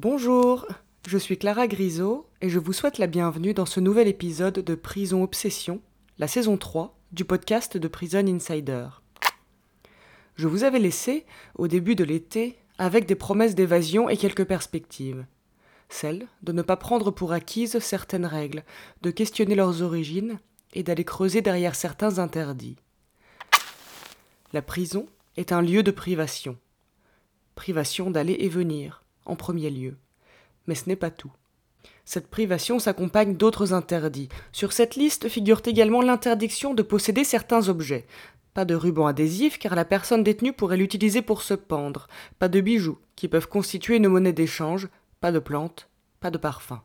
Bonjour, je suis Clara Grisot et je vous souhaite la bienvenue dans ce nouvel épisode de Prison Obsession, la saison 3 du podcast de Prison Insider. Je vous avais laissé, au début de l'été, avec des promesses d'évasion et quelques perspectives. Celle de ne pas prendre pour acquises certaines règles, de questionner leurs origines et d'aller creuser derrière certains interdits. La prison est un lieu de privation. Privation d'aller et venir, en premier lieu. Mais ce n'est pas tout. Cette privation s'accompagne d'autres interdits. Sur cette liste figure également l'interdiction de posséder certains objets. Pas de ruban adhésif car la personne détenue pourrait l'utiliser pour se pendre. Pas de bijoux qui peuvent constituer une monnaie d'échange. Pas de plantes. Pas de parfum.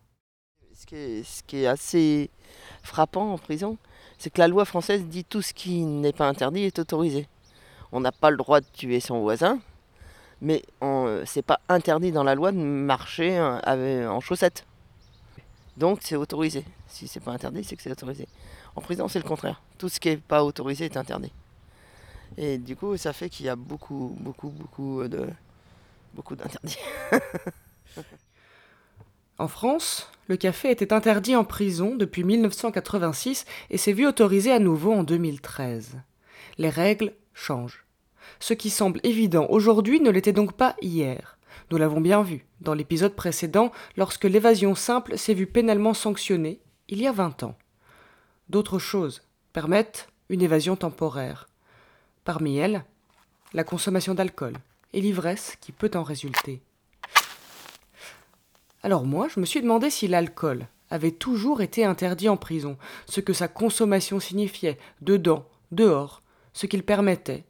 Ce qui est, ce qui est assez frappant en prison, c'est que la loi française dit tout ce qui n'est pas interdit est autorisé. On n'a pas le droit de tuer son voisin, mais on- c'est pas interdit dans la loi de marcher euh, en chaussettes. Donc c'est autorisé. Si c'est pas interdit, c'est que c'est autorisé. En prison, c'est le contraire. Tout ce qui n'est pas autorisé est interdit. Et du coup, ça fait qu'il y a beaucoup, beaucoup, beaucoup de beaucoup d'interdits. En France, le café était interdit en prison depuis 1986 et s'est vu autorisé à nouveau en 2013. Les règles changent. Ce qui semble évident aujourd'hui ne l'était donc pas hier. Nous l'avons bien vu dans l'épisode précédent lorsque l'évasion simple s'est vue pénalement sanctionnée il y a 20 ans. D'autres choses permettent une évasion temporaire. Parmi elles, la consommation d'alcool et l'ivresse qui peut en résulter. Alors moi, je me suis demandé si l'alcool avait toujours été interdit en prison, ce que sa consommation signifiait, dedans, dehors, ce qu'il permettait,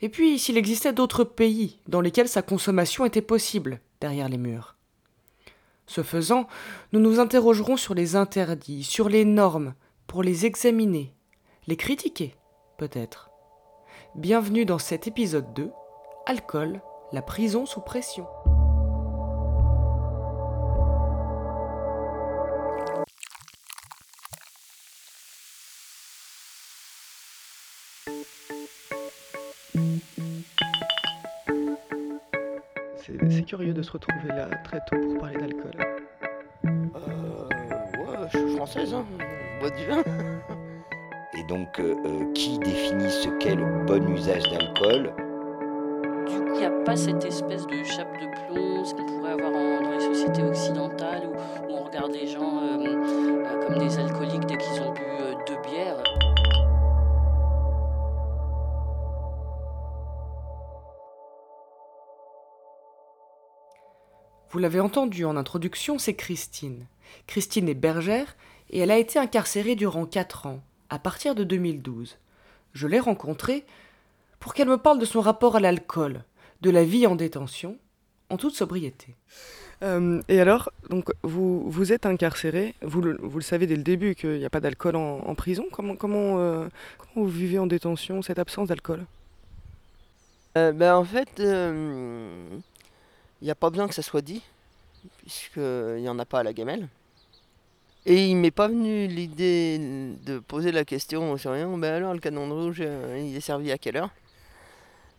et puis s'il existait d'autres pays dans lesquels sa consommation était possible, derrière les murs. Ce faisant, nous nous interrogerons sur les interdits, sur les normes, pour les examiner, les critiquer, peut-être. Bienvenue dans cet épisode 2, Alcool, la prison sous pression. Curieux de se retrouver là très tôt pour parler d'alcool. Euh, ouais, je suis française, hein. on boit du vin. Et donc, euh, euh, qui définit ce qu'est le bon usage d'alcool? Du coup, il n'y a pas cette espèce de chape de plomb, ce qu'on pourrait avoir en- dans les sociétés occidentales où, où on regarde les gens euh, euh, comme des alcooliques dès qu'ils ont bu euh, deux bières. Vous l'avez entendu en introduction, c'est Christine. Christine est bergère et elle a été incarcérée durant 4 ans, à partir de 2012. Je l'ai rencontrée pour qu'elle me parle de son rapport à l'alcool, de la vie en détention, en toute sobriété. Euh, et alors, donc vous, vous êtes incarcéré, vous le, vous le savez dès le début qu'il n'y a pas d'alcool en, en prison. Comment, comment, euh, comment vous vivez en détention cette absence d'alcool? Euh, ben, en fait, il n'y a pas besoin que ça soit dit, puisqu'il n'y en a pas à la gamelle. Et il m'est pas venu l'idée de poser la question au surveillant, ben alors le canon de rouge, euh, il est servi à quelle heure?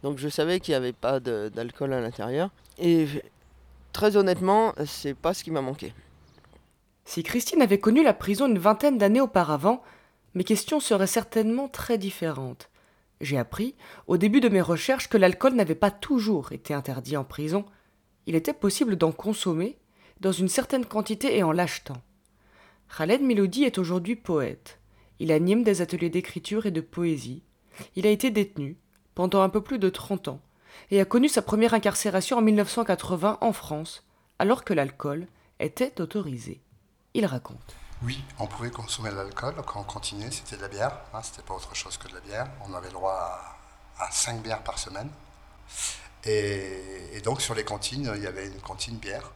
Donc je savais qu'il n'y avait pas d'alcool à l'intérieur. Et très honnêtement, c'est pas ce qui m'a manqué. Si Christine avait connu la prison une vingtaine d'années auparavant, mes questions seraient certainement très différentes. J'ai appris, au début de mes recherches, que l'alcool n'avait pas toujours été interdit en prison. Il était possible d'en consommer, dans une certaine quantité et en l'achetant. Khaled Miloudi est aujourd'hui poète. Il anime des ateliers d'écriture et de poésie. Il a été détenu pendant un peu plus de 30 ans et a connu sa première incarcération en 1980 en France, alors que l'alcool était autorisé. Il raconte. Oui, on pouvait consommer de l'alcool quand on continuait, c'était de la bière, hein, c'était pas autre chose que de la bière. On avait le droit à, 5 bières par semaine. Et, et donc sur les cantines, il y avait une cantine bière.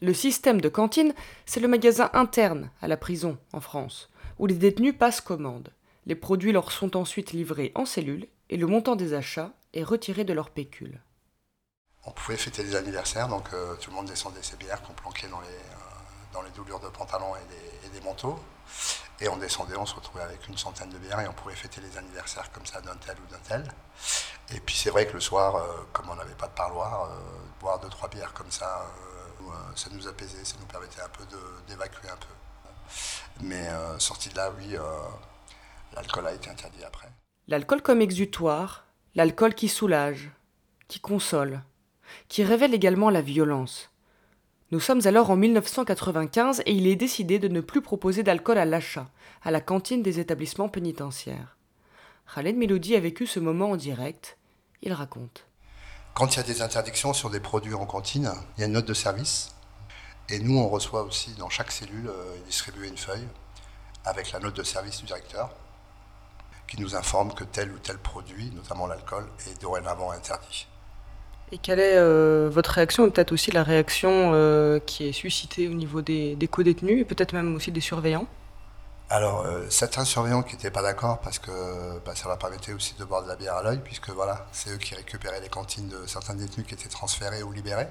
Le système de cantine, c'est le magasin interne à la prison en France, où les détenus passent commande. Les produits leur sont ensuite livrés en cellule et le montant des achats est retiré de leur pécule. On pouvait fêter les anniversaires, donc euh, tout le monde descendait ses bières qu'on planquait dans les, euh, dans les doublures de pantalon et des, et des manteaux. Et on descendait, on se retrouvait avec une centaine de bières et on pouvait fêter les anniversaires comme ça d'un tel ou d'un tel. Et puis c'est vrai que le soir, euh, comme on n'avait pas de parloir, euh, boire deux trois bières comme ça, ça nous apaisait, ça nous permettait un peu d'évacuer un peu. Mais sorti de là, oui, l'alcool a été interdit après. L'alcool comme exutoire, l'alcool qui soulage, qui console, qui révèle également la violence. Nous sommes alors en 1995 et il est décidé de ne plus proposer d'alcool à l'achat, à la cantine des établissements pénitentiaires. Khaled Melody a vécu ce moment en direct. Il raconte. Quand il y a des interdictions sur des produits en cantine, il y a une note de service. Et nous, on reçoit aussi dans chaque cellule, euh, distribuer une feuille avec la note de service du directeur qui nous informe que tel ou tel produit, notamment l'alcool, est dorénavant interdit. Et quelle est euh, votre réaction, et peut-être aussi la réaction euh, qui est suscitée au niveau des, co-détenus, et peut-être même aussi des surveillants? Alors, euh, certains surveillants qui n'étaient pas d'accord parce que bah, ça leur permettait aussi de boire de la bière à l'œil, puisque voilà, c'est eux qui récupéraient les cantines de certains détenus qui étaient transférés ou libérés.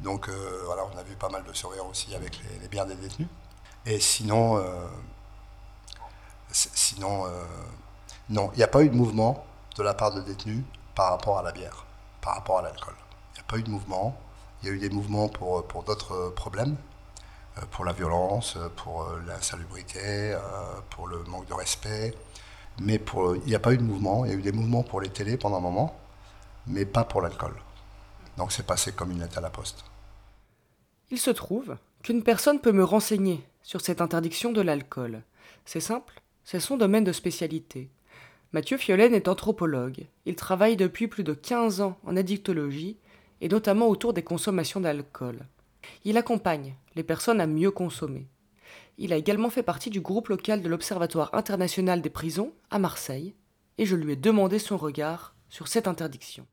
Donc voilà, on a vu pas mal de surveillants aussi avec les, bières des détenus. Et sinon, Sinon, non, il n'y a pas eu de mouvement de la part de détenus par rapport à la bière, par rapport à l'alcool. Il n'y a pas eu de mouvement. Il y a eu des mouvements pour, pour d'autres problèmes, euh, pour la violence, pour euh, l'insalubrité, pour le manque de respect. Mais pour, il n'y a pas eu de mouvement. Il y a eu des mouvements pour les télés pendant un moment, mais pas pour l'alcool. Donc c'est passé comme une lettre à la poste. Il se trouve qu'une personne peut me renseigner sur cette interdiction de l'alcool. C'est simple, c'est son domaine de spécialité. Mathieu Fiolaine est anthropologue. Il travaille depuis plus de 15 ans en addictologie et notamment autour des consommations d'alcool. Il accompagne les personnes à mieux consommer. Il a également fait partie du groupe local de l'Observatoire international des prisons à Marseille et je lui ai demandé son regard sur cette interdiction.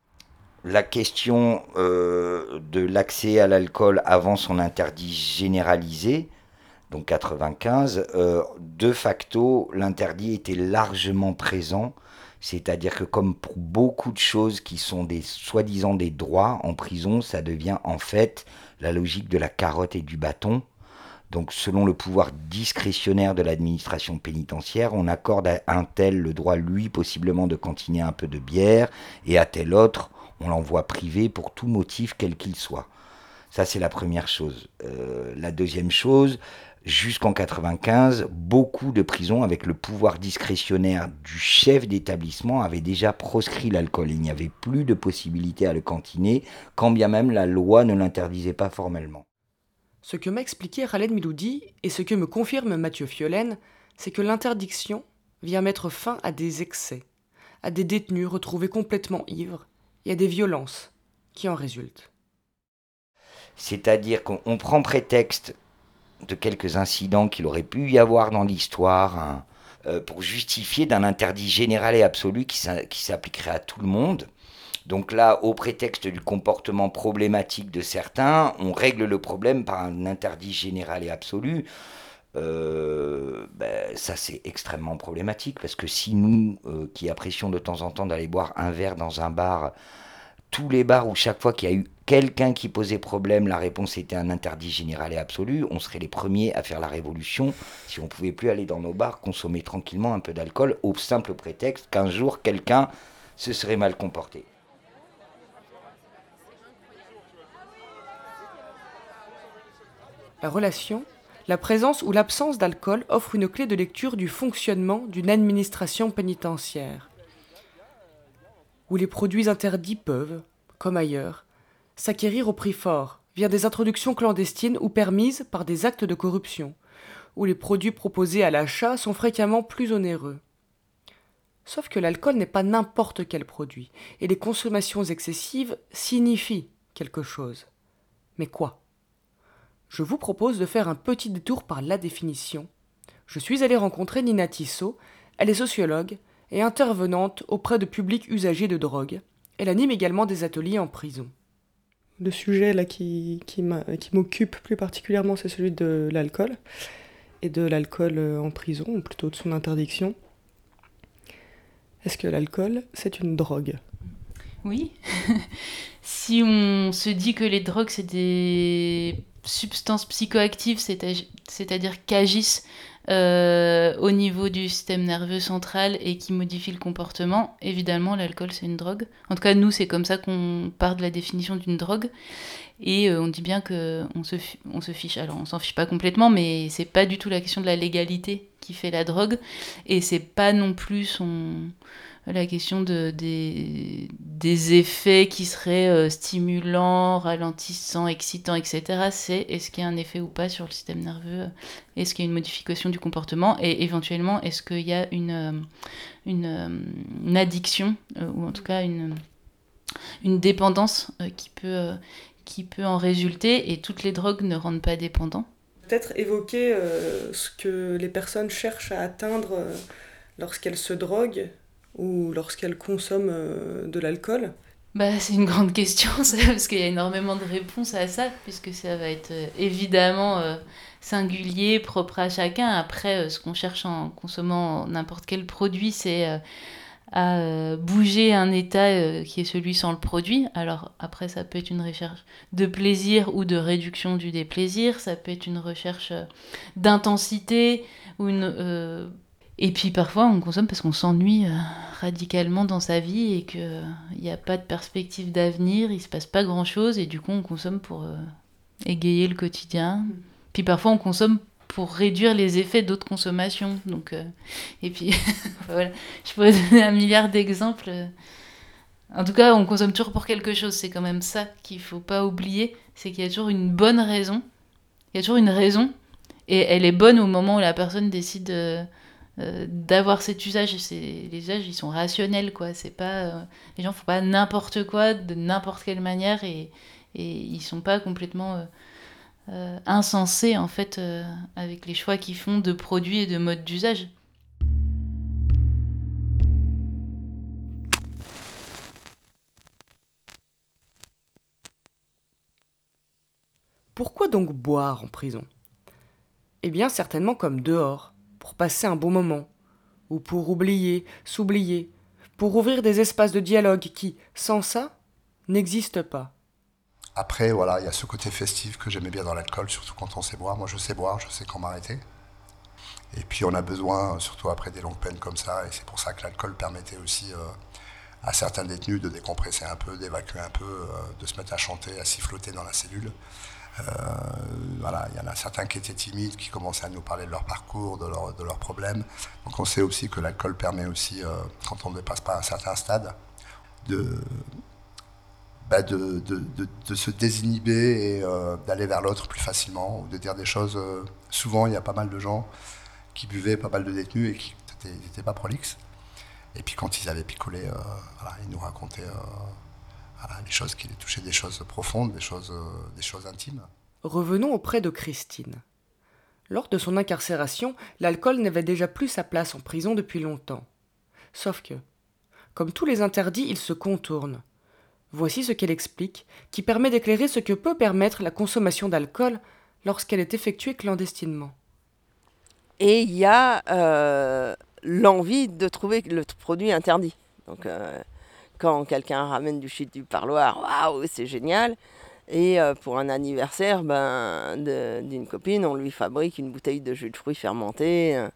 La question euh, de l'accès à l'alcool avant son interdit généralisé, donc 95, euh, de facto, l'interdit était largement présent. C'est-à-dire que comme pour beaucoup de choses qui sont des soi-disant des droits en prison, ça devient en fait la logique de la carotte et du bâton. Donc selon le pouvoir discrétionnaire de l'administration pénitentiaire, on accorde à un tel le droit, lui, possiblement de cantiner un peu de bière, et à tel autre, on l'envoie privé pour tout motif quel qu'il soit. Ça, c'est la première chose. Euh, la deuxième chose, jusqu'en 95, beaucoup de prisons, avec le pouvoir discrétionnaire du chef d'établissement, avaient déjà proscrit l'alcool. Il n'y avait plus de possibilité à le cantiner, quand bien même la loi ne l'interdisait pas formellement. Ce que m'a expliqué Khaled Miloudi et ce que me confirme Mathieu Fiolaine, c'est que l'interdiction vient mettre fin à des excès, à des détenus retrouvés complètement ivres et à des violences qui en résultent. C'est-à-dire qu'on prend prétexte de quelques incidents qu'il aurait pu y avoir dans l'histoire hein, euh, pour justifier d'un interdit général et absolu qui s'appliquerait à tout le monde. Donc là, au prétexte du comportement problématique de certains, on règle le problème par un interdit général et absolu. Euh, ben, ça c'est extrêmement problématique parce que si nous, euh, qui apprécions de temps en temps d'aller boire un verre dans un bar, tous les bars où chaque fois qu'il y a eu quelqu'un qui posait problème, la réponse était un interdit général et absolu, on serait les premiers à faire la révolution si on pouvait plus aller dans nos bars consommer tranquillement un peu d'alcool au simple prétexte qu'un jour quelqu'un se serait mal comporté. La relation, la présence ou l'absence d'alcool offre une clé de lecture du fonctionnement d'une administration pénitentiaire, où les produits interdits peuvent, comme ailleurs, s'acquérir au prix fort, via des introductions clandestines ou permises par des actes de corruption, où les produits proposés à l'achat sont fréquemment plus onéreux. Sauf que l'alcool n'est pas n'importe quel produit, et les consommations excessives signifient quelque chose. Mais quoi? Je vous propose de faire un petit détour par la définition. Je suis allé rencontrer Nina Tissot, elle est sociologue et intervenante auprès de publics usagers de drogue. Elle anime également des ateliers en prison. Le sujet là qui, qui m'occupe plus particulièrement, c'est celui de l'alcool, et de l'alcool euh, en prison, ou plutôt de son interdiction. Est-ce que l'alcool, c'est une drogue? Oui. si on se dit que les drogues, c'est des substances psychoactives, c'est-à-dire qu'agissent euh, au niveau du système nerveux central et qui modifie le comportement, évidemment, l'alcool, c'est une drogue. En tout cas, nous, c'est comme ça qu'on part de la définition d'une drogue. Et euh, on dit bien qu'on se, on se fiche. Alors, on s'en fiche pas complètement, mais c'est pas du tout la question de la légalité qui fait la drogue. Et c'est pas non plus son la question de, des, des effets qui seraient euh, stimulants, ralentissants, excitants, etc. C'est est-ce qu'il y a un effet ou pas sur le système nerveux? Est-ce qu'il y a une modification du comportement? Et éventuellement, est-ce qu'il y a une, euh, euh, une addiction, ou en tout cas une, une dépendance qui, peut, qui peut en résulter? Et toutes les drogues ne rendent pas dépendants. Peut-être évoquer ce que les personnes cherchent à atteindre lorsqu'elles se droguent ou lorsqu'elle consomme euh, de l'alcool bah, C'est une grande question, parce qu'il y a énormément de réponses à ça, puisque ça va être euh, évidemment euh, singulier, propre à chacun. Après, ce qu'on cherche en consommant n'importe quel produit, c'est à bouger un état qui est celui sans le produit. Alors après, ça peut être une recherche de plaisir ou de réduction du déplaisir, ça peut être une recherche d'intensité ou une et puis parfois on consomme parce qu'on s'ennuie euh, radicalement dans sa vie et qu'il n'y a pas de perspective d'avenir, il se passe pas grand chose et du coup on consomme pour euh, égayer le quotidien. Mm. Puis parfois on consomme pour réduire les effets d'autres consommations. Donc, euh, et puis voilà, je pourrais donner un milliard d'exemples. En tout cas, on consomme toujours pour quelque chose. C'est quand même ça qu'il faut pas oublier, c'est qu'il y a toujours une bonne raison. Il y a toujours une raison et elle est bonne au moment où la personne décide euh, d'avoir cet usage. Les usages, ils sont rationnels, quoi. C'est pas, euh, les gens font pas n'importe quoi de n'importe quelle manière et, et ils sont pas complètement euh, insensés, en fait, avec les choix qu'ils font de produits et de modes d'usage. Pourquoi donc boire en prison? Eh bien certainement comme dehors pour passer un bon moment, ou pour oublier, s'oublier, pour ouvrir des espaces de dialogue qui, sans ça, n'existent pas. Après, voilà, il y a ce côté festif que j'aimais bien dans l'alcool, surtout quand on sait boire. Moi, je sais boire, je sais quand m'arrêter. Et puis, on a besoin, surtout après des longues peines comme ça, et c'est pour ça que l'alcool permettait aussi euh, à certains détenus de décompresser un peu, d'évacuer un peu, euh, de se mettre à chanter, à siffloter dans la cellule. Euh, voilà, il y en a certains qui étaient timides, qui commençaient à nous parler de leur parcours, de, leur, de leurs problèmes. Donc on sait aussi que l'alcool permet aussi, euh, quand on ne dépasse pas un certain stade, de, bah de, de, de, se désinhiber et euh, d'aller vers l'autre plus facilement, ou de dire des choses. souvent, il y a pas mal de gens qui buvaient, pas mal de détenus et qui n'étaient pas prolixes. Et puis quand ils avaient picolé, voilà, ils nous racontaient des choses qui les touchaient, des choses profondes, des choses, euh, des choses intimes. Revenons auprès de Christine. Lors de son incarcération, l'alcool n'avait déjà plus sa place en prison depuis longtemps. Sauf que, comme tous les interdits, il se contourne. Voici ce qu'elle explique, qui permet d'éclairer ce que peut permettre la consommation d'alcool lorsqu'elle est effectuée clandestinement. Et il y a euh, l'envie de trouver le produit interdit. Donc, euh, quand quelqu'un ramène du shit du parloir, waouh, c'est génial. Et euh, pour un anniversaire ben, d'une copine, on lui fabrique une bouteille de jus de fruits fermenté. Euh,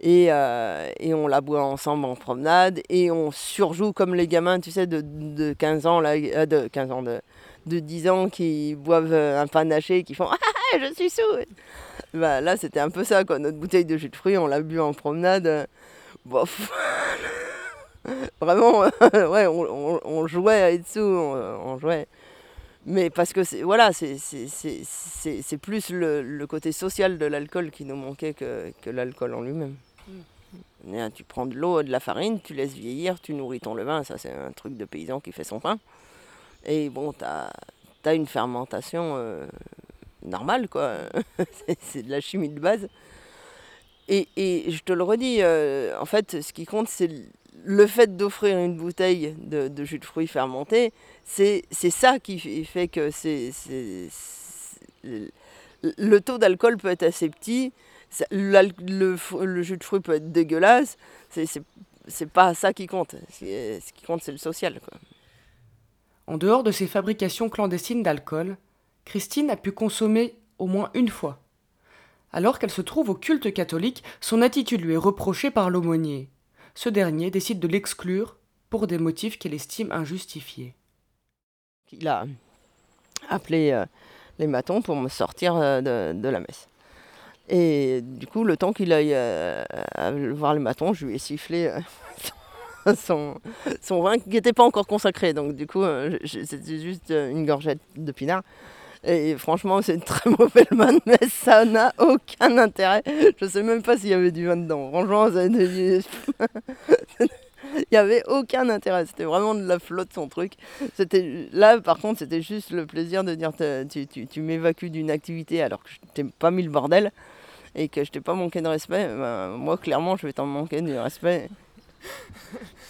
et, euh, et, on la boit ensemble en promenade. Et on surjoue comme les gamins, tu sais, de, de 15 ans, là, de 15 ans, de, de 10 ans qui boivent un panaché et qui font Ah, je suis sous ben, Là, c'était un peu ça, quoi. Notre bouteille de jus de fruits, on l'a bu en promenade. Bof Vraiment, ouais, on, jouait à être on, jouait. Mais parce que c'est voilà, c'est plus le, côté social de l'alcool qui nous manquait que, que l'alcool en lui-même. Mm. Tu prends de l'eau, de la farine, tu laisses vieillir, tu nourris ton levain, ça c'est un truc de paysan qui fait son pain. Et bon, tu as, as, une fermentation euh, normale, quoi. c'est de la chimie de base. Et, et je te le redis, euh, en fait, ce qui compte, c'est le fait d'offrir une bouteille de, jus de fruits fermenté, c'est ça qui fait que le taux d'alcool peut être assez petit, le, jus de fruits peut être dégueulasse, c'est pas ça qui compte. Ce qui compte, c'est le social. En dehors de ces fabrications clandestines d'alcool, Christine a pu consommer au moins une fois. Alors qu'elle se trouve au culte catholique, son attitude lui est reprochée par l'aumônier. Ce dernier décide de l'exclure pour des motifs qu'il estime injustifiés. Il a appelé euh, les matons pour me sortir euh, de, la messe. Et du coup, le temps qu'il aille euh, voir les matons, je lui ai sifflé son, son vin qui n'était pas encore consacré. Donc du coup, c'était juste une gorgette de pinard. Et franchement, c'est une très mauvaise manne, mais ça n'a aucun intérêt. Je sais même pas s'il y avait du vin dedans. Franchement, il n'y avait aucun intérêt. C'était vraiment de la flotte, son truc. C'était là, par contre, c'était juste le plaisir de dire tu, tu, tu m'évacues d'une activité alors que je t'ai pas mis le bordel et que je t'ai pas manqué de respect. Ben, moi, clairement, je vais t'en manquer du respect.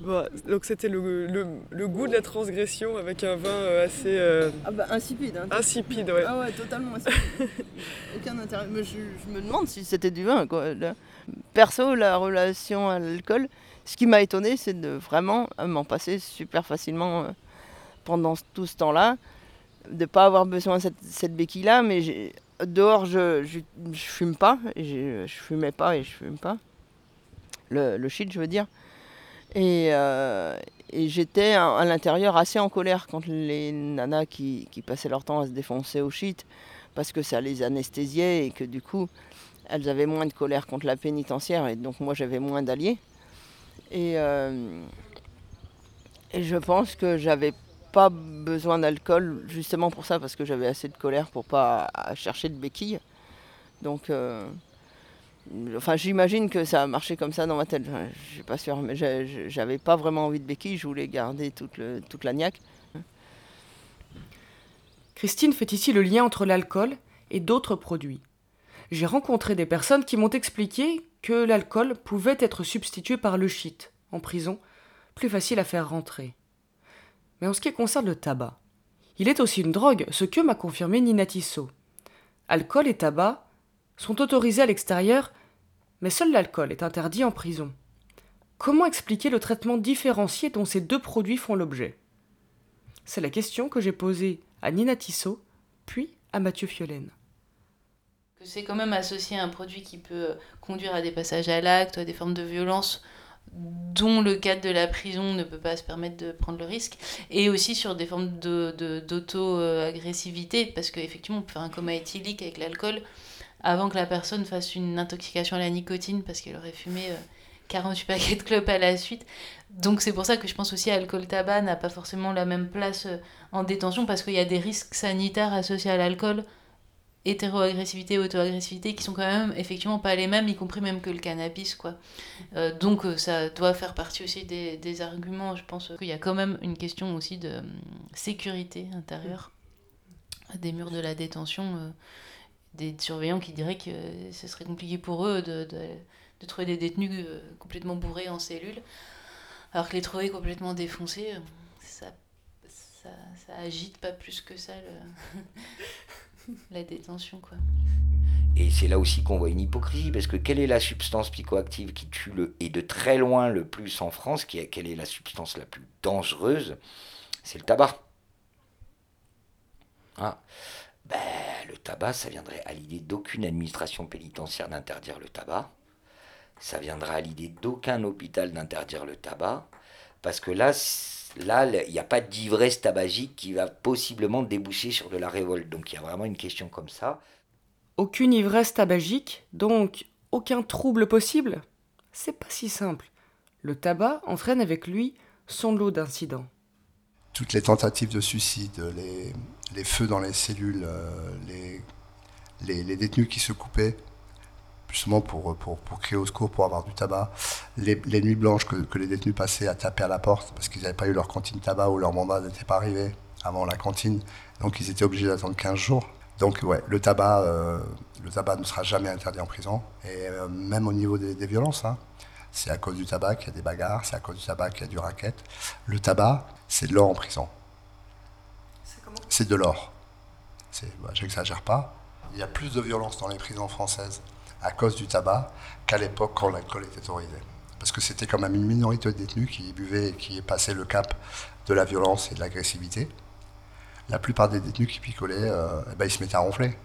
Bah, donc c'était le, le- le goût de la transgression avec un vin euh, assez euh, Ah bah insipide. Hein. insipide, ouais. Ah ouais, totalement insipide. Aucun intérêt. Mais je, je me demande si c'était du vin. Quoi. Perso, la relation à l'alcool, ce qui m'a étonné, c'est de vraiment m'en passer super facilement euh, pendant tout ce temps-là. De pas avoir besoin de cette, cette béquille-là, mais dehors, je, je, je fume pas. et j'ai- Je fumais pas et je fume pas. Le, le shit, je veux dire. Et, euh, et j'étais à, l'intérieur assez en colère quand les nanas qui, passaient leur temps à se défoncer au shit, parce que ça les anesthésiait et que du coup, elles avaient moins de colère contre la pénitentiaire et donc moi j'avais moins d'alliés. Et, euh, je pense que j'avais pas besoin d'alcool justement pour ça, parce que j'avais assez de colère pour pas chercher de béquilles. Donc, euh, enfin, j'imagine que ça a marché comme ça dans ma tête. Enfin, Je suis pas sûr, mais j'avais pas vraiment envie de béquilles. Je voulais garder toute, le, la niaque. Christine fait ici le lien entre l'alcool et d'autres produits. J'ai rencontré des personnes qui m'ont expliqué que l'alcool pouvait être substitué par le shit, en prison, plus facile à faire rentrer. Mais en ce qui concerne le tabac, il est aussi une drogue, ce que m'a confirmé Nina Tissot. Alcool et tabac sont autorisés à l'extérieur, mais seul l'alcool est interdit en prison. Comment expliquer le traitement différencié dont ces deux produits font l'objet? C'est la question que j'ai posée à Nina Tissot, puis à Mathieu Fiolaine. que c'est quand même associé à un produit qui peut conduire à des passages à l'acte, à des formes de violence dont le cadre de la prison ne peut pas se permettre de prendre le risque, et aussi sur des formes d'auto-agressivité, parce qu'effectivement, on peut faire un coma éthylique avec l'alcool avant que la personne fasse une intoxication à la nicotine, parce qu'elle aurait fumé euh, 48 paquets de clopes à la suite. Donc c'est pour ça que je pense aussi alcool-tabac n'a pas forcément la même place euh, en détention, parce qu'il y a des risques sanitaires associés à l'alcool hétéro-agressivité, auto-agressivité, qui sont quand même effectivement pas les mêmes, y compris même que le cannabis, quoi. Euh, donc euh, ça doit faire partie aussi des, arguments, je pense qu'il y a quand même une question aussi de sécurité intérieure des murs de la détention, euh, des surveillants qui diraient que ce serait compliqué pour eux de, de, trouver des détenus euh, complètement bourrés en cellule, alors que les trouver complètement défoncés, euh, ça, ça, agite pas plus que ça la détention, quoi. Et c'est là aussi qu'on voit une hypocrisie, parce que quelle est la substance psychoactive qui tue le, et de très loin le plus en France, qui quelle est la substance la plus dangereuse? C'est le tabac. Ah. Ben, le tabac, ça viendrait à l'idée d'aucune administration pénitentiaire d'interdire le tabac. Ça viendra à l'idée d'aucun hôpital d'interdire le tabac. Parce que là, là, il n'y a pas d'ivresse tabagique qui va possiblement déboucher sur de la révolte. Donc il y a vraiment une question comme ça. Aucune ivresse tabagique, donc aucun trouble possible? C'est pas si simple. Le tabac entraîne avec lui son lot d'incidents. toutes les tentatives de suicide, les, les feux dans les cellules, euh, les, les, détenus qui se coupaient, justement pour, pour, pour crier au secours, pour avoir du tabac, les, les nuits blanches que, que les détenus passaient à taper à la porte parce qu'ils n'avaient pas eu leur cantine tabac ou leur mandat n'était pas arrivé avant la cantine, donc ils étaient obligés d'attendre 15 jours. Donc ouais, le tabac, euh, le tabac ne sera jamais interdit en prison, et euh, même au niveau des, des violences. hein. C'est à cause du tabac qu'il y a des bagarres, c'est à cause du tabac qu'il y a du racket. Le tabac, c'est de l'or en prison. C'est de l'or. Bah, J'exagère pas. Il y a plus de violence dans les prisons françaises à cause du tabac qu'à l'époque quand l'alcool était autorisé. Parce que c'était quand même une minorité de détenus qui buvaient et qui passaient le cap de la violence et de l'agressivité. La plupart des détenus qui picolaient, euh, eh ben, ils se mettaient à ronfler.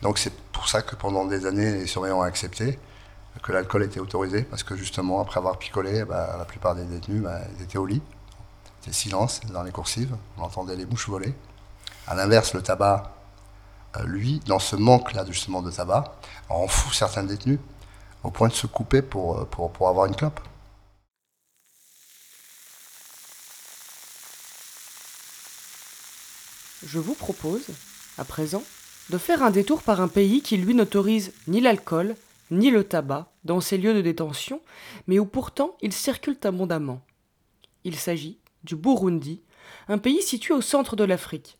Donc c'est pour ça que pendant des années, les surveillants ont accepté que l'alcool était autorisé, parce que justement, après avoir picolé, bah, la plupart des détenus, ils étaient au lit. C'était silence dans les coursives, on entendait les mouches voler. À l'inverse, le tabac, euh, lui, dans ce manque-là justement de tabac, en fout certains détenus au point de se couper pour, pour, pour avoir une clope. Je vous propose, à présent, de faire un détour par un pays qui lui n'autorise ni l'alcool, ni le tabac dans ses lieux de détention, mais où pourtant ils circulent abondamment. Il s'agit du Burundi, un pays situé au centre de l'Afrique.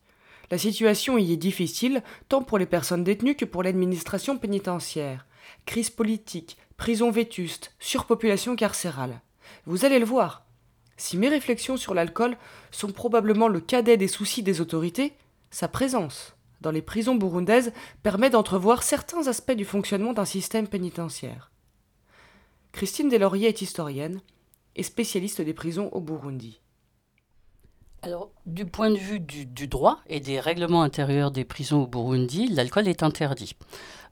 La situation y est difficile tant pour les personnes détenues que pour l'administration pénitentiaire. Crise politique, prison vétuste, surpopulation carcérale. Vous allez le voir. Si mes réflexions sur l'alcool sont probablement le cadet des soucis des autorités, sa présence dans les prisons burundaises permet d'entrevoir certains aspects du fonctionnement d'un système pénitentiaire. Christine Deslauriers est historienne et spécialiste des prisons au Burundi. Alors, du point de vue du, droit et des règlements intérieurs des prisons au Burundi, l'alcool est interdit.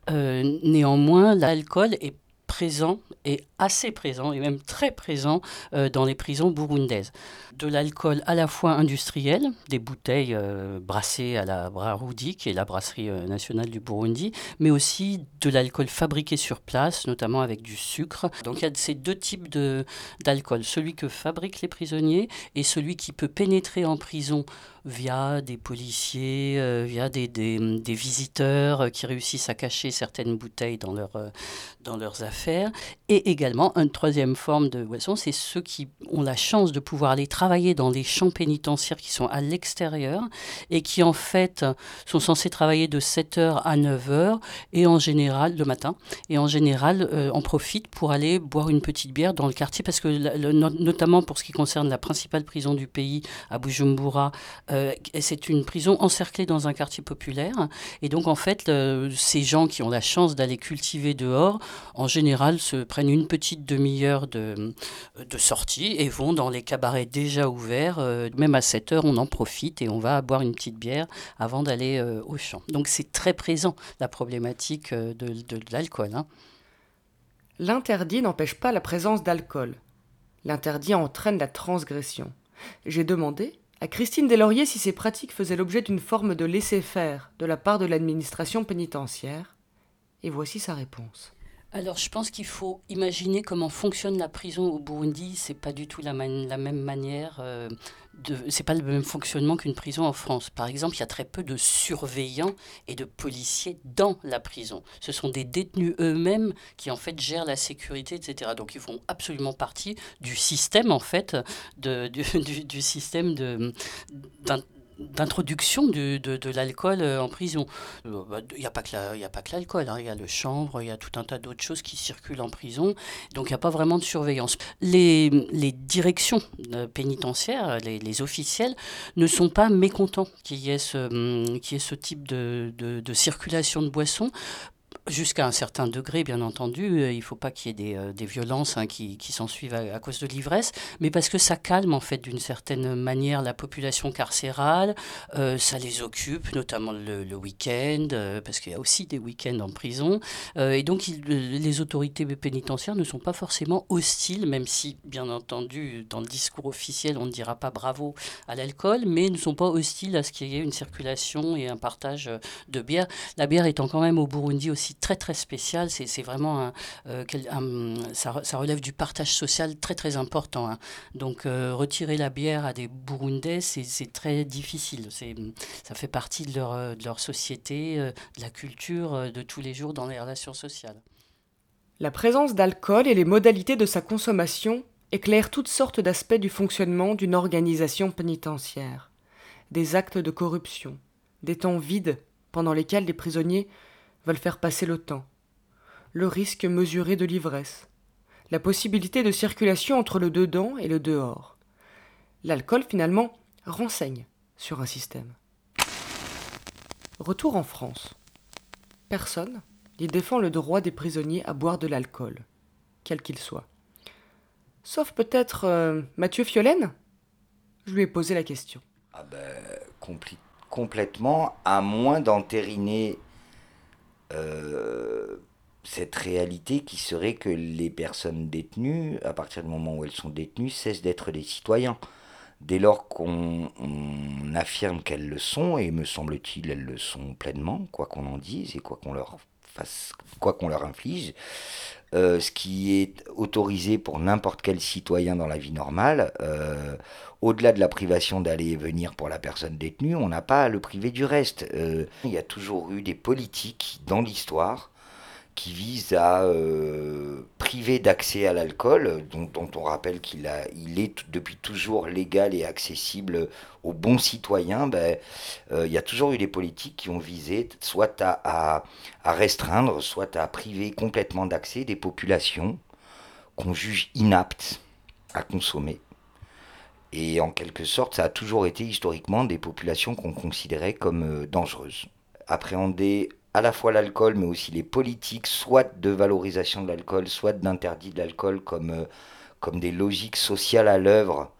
Euh, néanmoins, l'alcool est présent et assez présent et même très présent euh, dans les prisons burundaises. De l'alcool à la fois industriel, des bouteilles euh, brassées à la Braroudi, qui est la brasserie euh, nationale du Burundi, mais aussi de l'alcool fabriqué sur place, notamment avec du sucre. Donc il y a ces deux types d'alcool, celui que fabriquent les prisonniers et celui qui peut pénétrer en prison via des policiers, via des, visiteurs qui réussissent à cacher certaines bouteilles dans, leur, dans leurs affaires, et également une troisième forme de boisson, c'est ceux qui ont la chance de pouvoir aller travailler dans les champs pénitentiaires qui sont à l'extérieur et qui en fait sont censés travailler de 7h à 9h et en général le matin et en général euh, en profitent pour aller boire une petite bière dans le quartier parce que notamment pour ce qui concerne la principale prison du pays à Bujumbura, euh, c'est une prison encerclée dans un quartier populaire. Et donc en fait ces gens qui ont la chance d'aller cultiver dehors en général se prennent une petite demi-heure de, de sortie et vont dans les cabarets déjà ouverts. Euh, même à 7 heures, on en profite et on va boire une petite bière avant d'aller euh, au champ. Donc c'est très présent la problématique euh, de, de, l'alcool. Hein. L'interdit n'empêche pas la présence d'alcool. L'interdit entraîne la transgression. J'ai demandé à Christine Deslauriers si ces pratiques faisaient l'objet d'une forme de laisser-faire de la part de l'administration pénitentiaire. Et voici sa réponse. Alors, je pense qu'il faut imaginer comment fonctionne la prison au Burundi. C'est pas du tout la, même manière. Euh, c'est pas le même fonctionnement qu'une prison en France. Par exemple, il y a très peu de surveillants et de policiers dans la prison. Ce sont des détenus eux-mêmes qui en fait gèrent la sécurité, etc. Donc, ils font absolument partie du système en fait, de, du système de, d'introduction de, de, l'alcool euh, en prison. Euh, bah, il n'y a pas que l'alcool, hein. il y a le chanvre, il y a tout un tas d'autres choses qui circulent en prison, donc il n'y a pas vraiment de surveillance. Les, les directions euh, pénitentiaires, les, les, officiels, ne sont pas mécontents qu'il y, hum, y ait ce type de, de, de circulation de boissons Jusqu'à un certain degré, bien entendu, euh, il ne faut pas qu'il y ait des, euh, des violences hein, qui, qui s'en suivent à, cause de l'ivresse, mais parce que ça calme en fait d'une certaine manière la population carcérale, euh, ça les occupe, notamment le, le week-end, parce qu'il y a aussi des week-ends en prison, et donc les autorités pénitentiaires ne sont pas forcément hostiles, même si, bien entendu, dans le discours officiel, on ne dira pas bravo à l'alcool, mais ne sont pas hostiles à ce qu'il y ait une circulation et un partage de bière. La bière étant quand même au Burundi aussi très très spécial. C'est vraiment euh, ça, ça, relève du partage social très très important. Hein. Donc euh, retirer la bière à des Burundais, c'est très difficile. Ça fait partie de leur, euh, de leur société, de la culture de tous les jours dans les relations sociales. La présence d'alcool et les modalités de sa consommation éclairent toutes sortes d'aspects du fonctionnement d'une organisation pénitentiaire. Des actes de corruption, des temps vides pendant lesquels les prisonniers faire passer le temps, le risque mesuré de l'ivresse, la possibilité de circulation entre le dedans et le dehors. L'alcool, finalement, renseigne sur un système. Retour en France. Personne n'y défend le droit des prisonniers à boire de l'alcool, quel qu'il soit. Sauf peut-être euh, Mathieu Fiolaine? Je lui ai posé la question. Ah ben, complètement, à moins d'entériner euh, cette réalité qui serait que les personnes détenues, à partir du moment où elles sont détenues, cessent d'être des citoyens. Dès lors qu'on affirme qu'elles le sont, et me semble-t-il, elles le sont pleinement, quoi qu'on en dise et quoi qu'on leur fasse, quoi qu'on leur inflige, euh, ce qui est autorisé pour n'importe quel citoyen dans la vie normale, euh, au-delà de la privation d'aller et venir pour la personne détenue, on n'a pas à le priver du reste. Euh, il y a toujours eu des politiques dans l'histoire qui vise à euh, priver d'accès à l'alcool, dont, on rappelle qu'il il est depuis toujours légal et accessible aux bons citoyens, ben, euh, il y a toujours eu des politiques qui ont visé soit à, à restreindre, soit à priver complètement d'accès des populations qu'on juge inaptes à consommer. Et en quelque sorte, ça a toujours été historiquement des populations qu'on considérait comme euh, dangereuses. Appréhender à la fois l'alcool, mais aussi les politiques, soit de valorisation de l'alcool, soit d'interdit de l'alcool, comme, euh, comme des logiques sociales à l'œuvre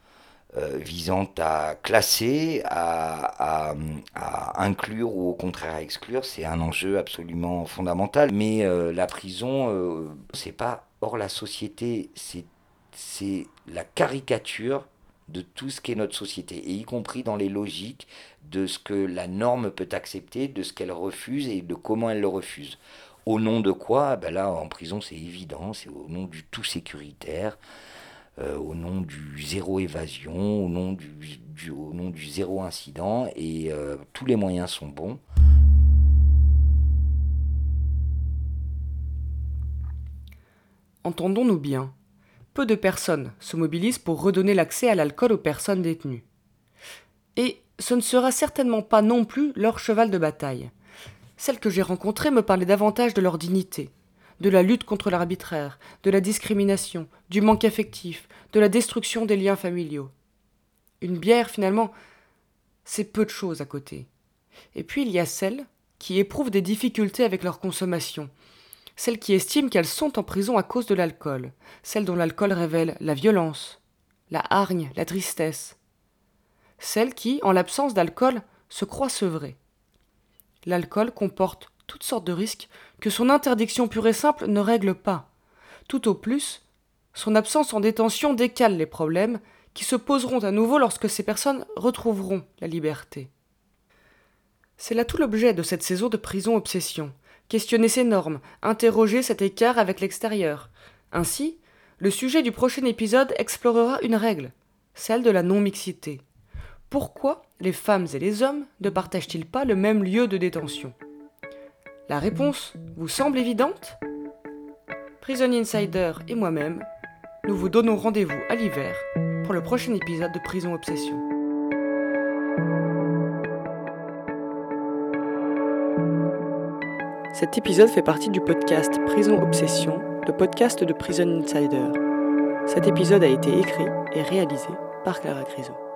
euh, visant à classer, à, à, inclure ou au contraire à exclure, c'est un enjeu absolument fondamental. Mais euh, la prison, c'est pas hors la société, c'est la caricature de tout ce qu'est notre société, et y compris dans les logiques de ce que la norme peut accepter, de ce qu'elle refuse et de comment elle le refuse. Au nom de quoi? Ben Là, en prison, c'est évident, c'est au nom du tout sécuritaire, euh, au nom du zéro évasion, au nom du, au nom du zéro incident, et euh, tous les moyens sont bons. Entendons-nous bien peu de personnes se mobilisent pour redonner l'accès à l'alcool aux personnes détenues. Et ce ne sera certainement pas non plus leur cheval de bataille. Celles que j'ai rencontrées me parlaient davantage de leur dignité, de la lutte contre l'arbitraire, de la discrimination, du manque affectif, de la destruction des liens familiaux. Une bière, finalement, c'est peu de choses à côté. Et puis il y a celles qui éprouvent des difficultés avec leur consommation, celles qui estiment qu'elles sont en prison à cause de l'alcool, celles dont l'alcool révèle la violence, la hargne, la tristesse, celles qui, en l'absence d'alcool, se croient sevrées. L'alcool comporte toutes sortes de risques que son interdiction pure et simple ne règle pas. Tout au plus, son absence en détention décale les problèmes qui se poseront à nouveau lorsque ces personnes retrouveront la liberté. C'est là tout l'objet de cette saison de prison obsession, questionner ces normes, interroger cet écart avec l'extérieur. Ainsi, le sujet du prochain épisode explorera une règle, celle de la non-mixité. Pourquoi les femmes et les hommes ne partagent-ils pas le même lieu de détention? La réponse vous semble évidente? Prison Insider et moi-même, nous vous donnons rendez-vous à l'hiver pour le prochain épisode de Prison Obsession. Cet épisode fait partie du podcast Prison Obsession, le podcast de Prison Insider. Cet épisode a été écrit et réalisé par Clara Grisot.